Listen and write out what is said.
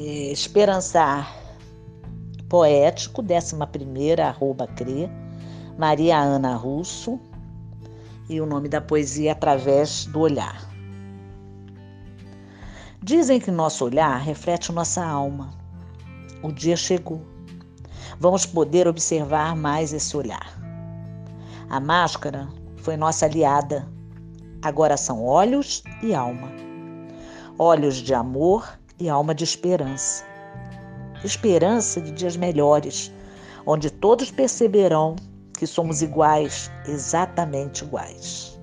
Esperançar Poético, 11 arroba CRE, Maria Ana Russo, e o nome da poesia Através do Olhar. Dizem que nosso olhar reflete nossa alma. O dia chegou. Vamos poder observar mais esse olhar. A máscara foi nossa aliada. Agora são olhos e alma. Olhos de amor e alma de esperança. Esperança de dias melhores, onde todos perceberão que somos iguais, exatamente iguais.